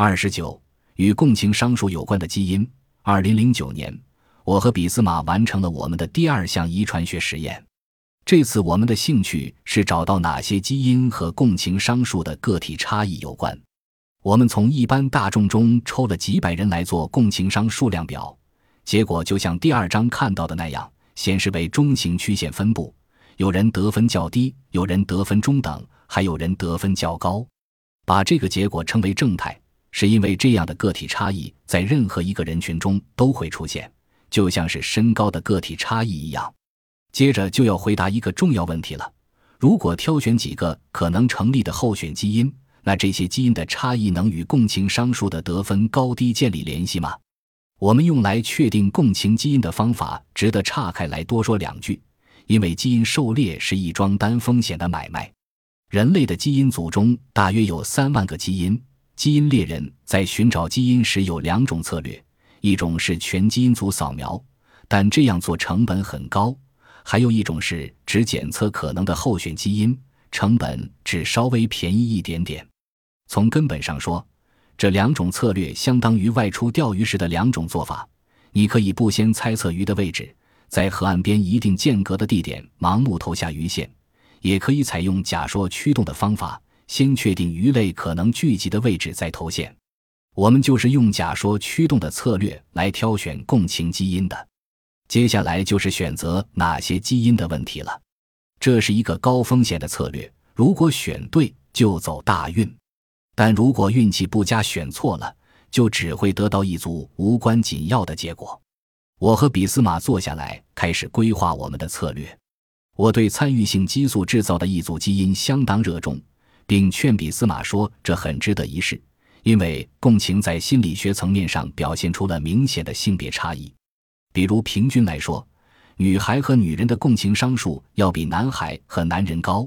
二十九，与共情商数有关的基因。二零零九年，我和俾斯马完成了我们的第二项遗传学实验。这次我们的兴趣是找到哪些基因和共情商数的个体差异有关。我们从一般大众中抽了几百人来做共情商数量表，结果就像第二章看到的那样，显示为中型曲线分布。有人得分较低，有人得分中等，还有人得分较高。把这个结果称为正态，是因为这样的个体差异在任何一个人群中都会出现，就像是身高的个体差异一样。接着就要回答一个重要问题了：如果挑选几个可能成立的候选基因，那这些基因的差异能与共情商数的得分高低建立联系吗？我们用来确定共情基因的方法值得岔开来多说两句。因为基因狩猎是一桩单风险的买卖，人类的基因组中大约有三万个基因。基因猎人在寻找基因时有两种策略：一种是全基因组扫描，但这样做成本很高；还有一种是只检测可能的候选基因，成本只稍微便宜一点点。从根本上说，这两种策略相当于外出钓鱼时的两种做法。你可以不先猜测鱼的位置。在河岸边一定间隔的地点盲目投下鱼线，也可以采用假说驱动的方法，先确定鱼类可能聚集的位置再投线。我们就是用假说驱动的策略来挑选共情基因的。接下来就是选择哪些基因的问题了。这是一个高风险的策略，如果选对就走大运，但如果运气不佳选错了，就只会得到一组无关紧要的结果。我和比斯马坐下来，开始规划我们的策略。我对参与性激素制造的一组基因相当热衷，并劝俾斯马说这很值得一试，因为共情在心理学层面上表现出了明显的性别差异。比如，平均来说，女孩和女人的共情商数要比男孩和男人高。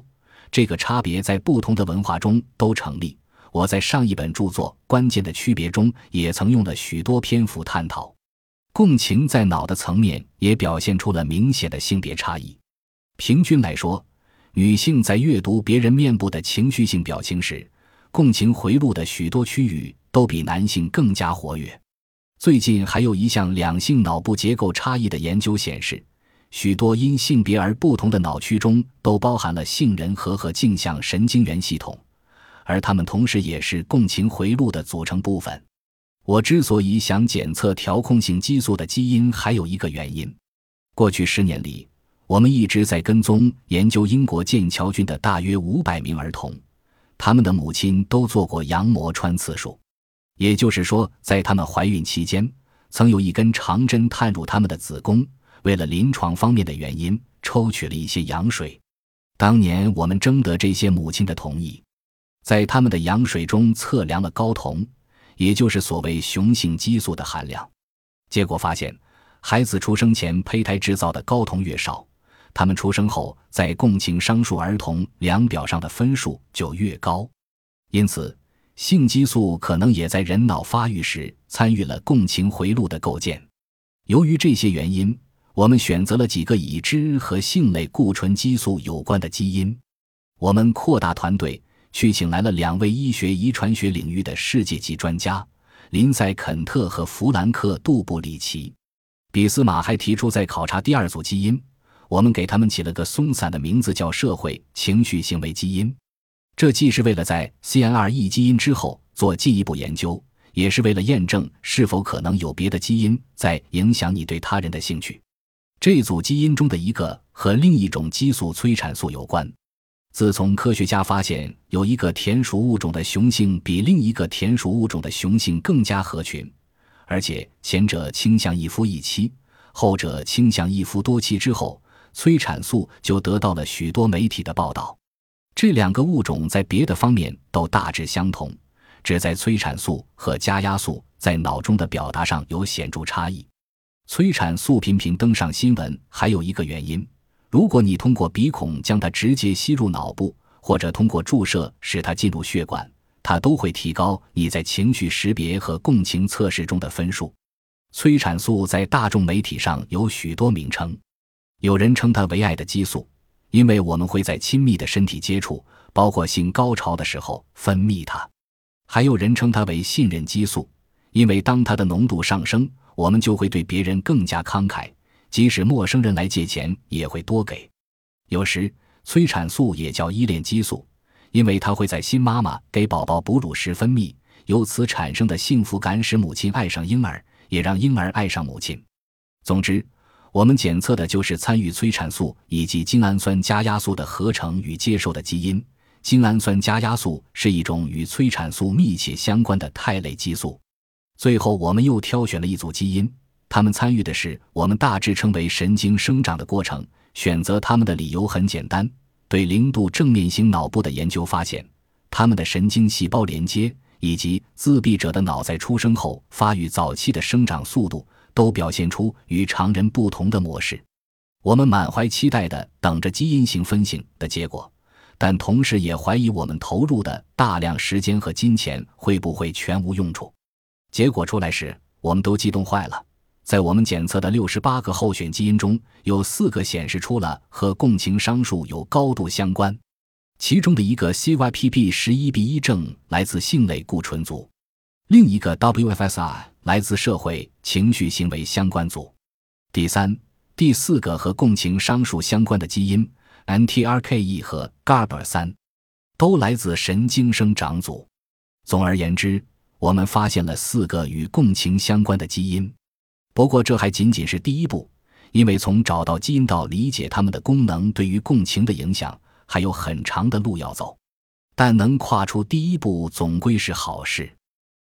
这个差别在不同的文化中都成立。我在上一本著作《关键的区别》中也曾用了许多篇幅探讨。共情在脑的层面也表现出了明显的性别差异。平均来说，女性在阅读别人面部的情绪性表情时，共情回路的许多区域都比男性更加活跃。最近还有一项两性脑部结构差异的研究显示，许多因性别而不同的脑区中都包含了杏仁核和镜像神经元系统，而它们同时也是共情回路的组成部分。我之所以想检测调控性激素的基因，还有一个原因。过去十年里，我们一直在跟踪研究英国剑桥郡的大约五百名儿童，他们的母亲都做过羊膜穿刺术，也就是说，在他们怀孕期间，曾有一根长针探入他们的子宫，为了临床方面的原因，抽取了一些羊水。当年我们征得这些母亲的同意，在他们的羊水中测量了睾酮。也就是所谓雄性激素的含量，结果发现，孩子出生前胚胎制造的睾酮越少，他们出生后在共情商数儿童量表上的分数就越高。因此，性激素可能也在人脑发育时参与了共情回路的构建。由于这些原因，我们选择了几个已知和性类固醇激素有关的基因。我们扩大团队。去请来了两位医学遗传学领域的世界级专家，林赛·肯特和弗兰克·杜布里奇。比斯马还提出在考察第二组基因，我们给他们起了个松散的名字，叫社会情绪行为基因。这既是为了在 CNRE 基因之后做进一步研究，也是为了验证是否可能有别的基因在影响你对他人的兴趣。这组基因中的一个和另一种激素催产素有关。自从科学家发现有一个田鼠物种的雄性比另一个田鼠物种的雄性更加合群，而且前者倾向一夫一妻，后者倾向一夫多妻之后，催产素就得到了许多媒体的报道。这两个物种在别的方面都大致相同，只在催产素和加压素在脑中的表达上有显著差异。催产素频频登上新闻，还有一个原因。如果你通过鼻孔将它直接吸入脑部，或者通过注射使它进入血管，它都会提高你在情绪识别和共情测试中的分数。催产素在大众媒体上有许多名称，有人称它为“爱的激素”，因为我们会在亲密的身体接触，包括性高潮的时候分泌它；还有人称它为信任激素，因为当它的浓度上升，我们就会对别人更加慷慨，即使陌生人来借钱也会多给。有时，催产素也叫依恋激素，因为它会在新妈妈给宝宝哺乳时分泌，由此产生的幸福感使母亲爱上婴儿，也让婴儿爱上母亲。总之，我们检测的就是参与催产素以及精氨酸加压素的合成与接受的基因。精氨酸加压素是一种与催产素密切相关的肽类激素。最后，我们又挑选了一组基因，它们参与的是我们大致称为神经生长的过程。选择它们的理由很简单：对零度正面型脑部的研究发现，它们的神经细胞连接以及自闭者的脑在出生后发育早期的生长速度。都表现出与常人不同的模式。我们满怀期待的等着基因型分型的结果，但同时也怀疑我们投入的大量时间和金钱会不会全无用处。结果出来时，我们都激动坏了。在我们检测的六十八个候选基因中，有四个显示出了和共情商数有高度相关，其中的一个 CYPB 十一 B 一正来自性类固醇组。另一个 WFSI 来自社会情绪行为相关组，第三、第四个和共情商数相关的基因 NTRKE 和 GABA 三，都来自神经生长组。总而言之，我们发现了四个与共情相关的基因。不过，这还仅仅是第一步，因为从找到基因到理解它们的功能对于共情的影响，还有很长的路要走。但能跨出第一步，总归是好事。